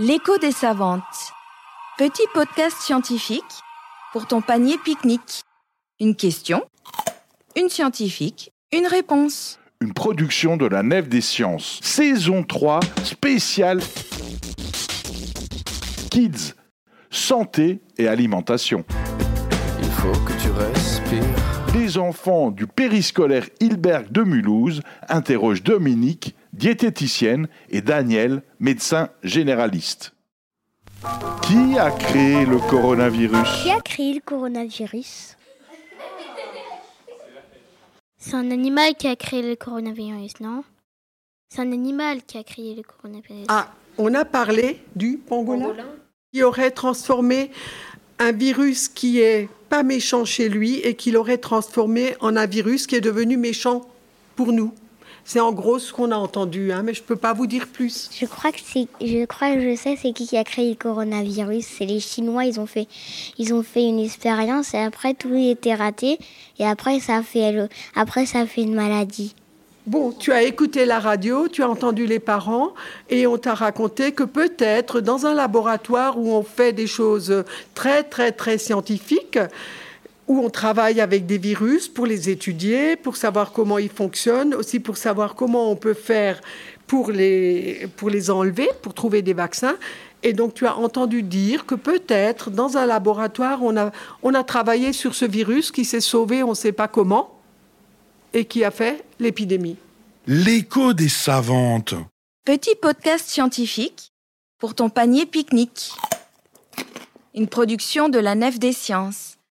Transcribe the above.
L'écho des savantes. Petit podcast scientifique pour ton panier pique-nique. Une question, une scientifique, une réponse. Une production de la Nef des Sciences. Saison 3, spéciale Kids, santé et alimentation. Il faut que tu respires. Les enfants du périscolaire Hilberg de Mulhouse interrogent Dominique, diététicienne, et Daniel, médecin généraliste. Qui a créé le coronavirus? Qui a créé le coronavirus? C'est un animal qui a créé le coronavirus, non? C'est un animal qui a créé le coronavirus. Ah, on a parlé du pangolin, qui aurait transformé un virus qui est pas méchant chez lui et qui l'aurait transformé en un virus qui est devenu méchant pour nous. C'est en gros ce qu'on a entendu, hein, mais je peux pas vous dire plus. Je crois que c'est, je crois que je sais c'est qui qui a créé le coronavirus. C'est les Chinois. Ils ont fait, ils ont fait une expérience et après tout était raté et après ça a fait, le- après ça a fait une maladie. Bon, tu as écouté la radio, tu as entendu les parents et on t'a raconté que peut-être dans un laboratoire où on fait des choses très très très scientifiques, où on travaille avec des virus pour les étudier, pour savoir comment ils fonctionnent, aussi pour savoir comment on peut faire pour les, pour les enlever, pour trouver des vaccins. Et donc tu as entendu dire que peut-être dans un laboratoire, on a, on a travaillé sur ce virus qui s'est sauvé, on ne sait pas comment, et qui a fait l'épidémie. L'écho des savantes. Petit podcast scientifique pour ton panier pique-nique. Une production de la Nef des Sciences.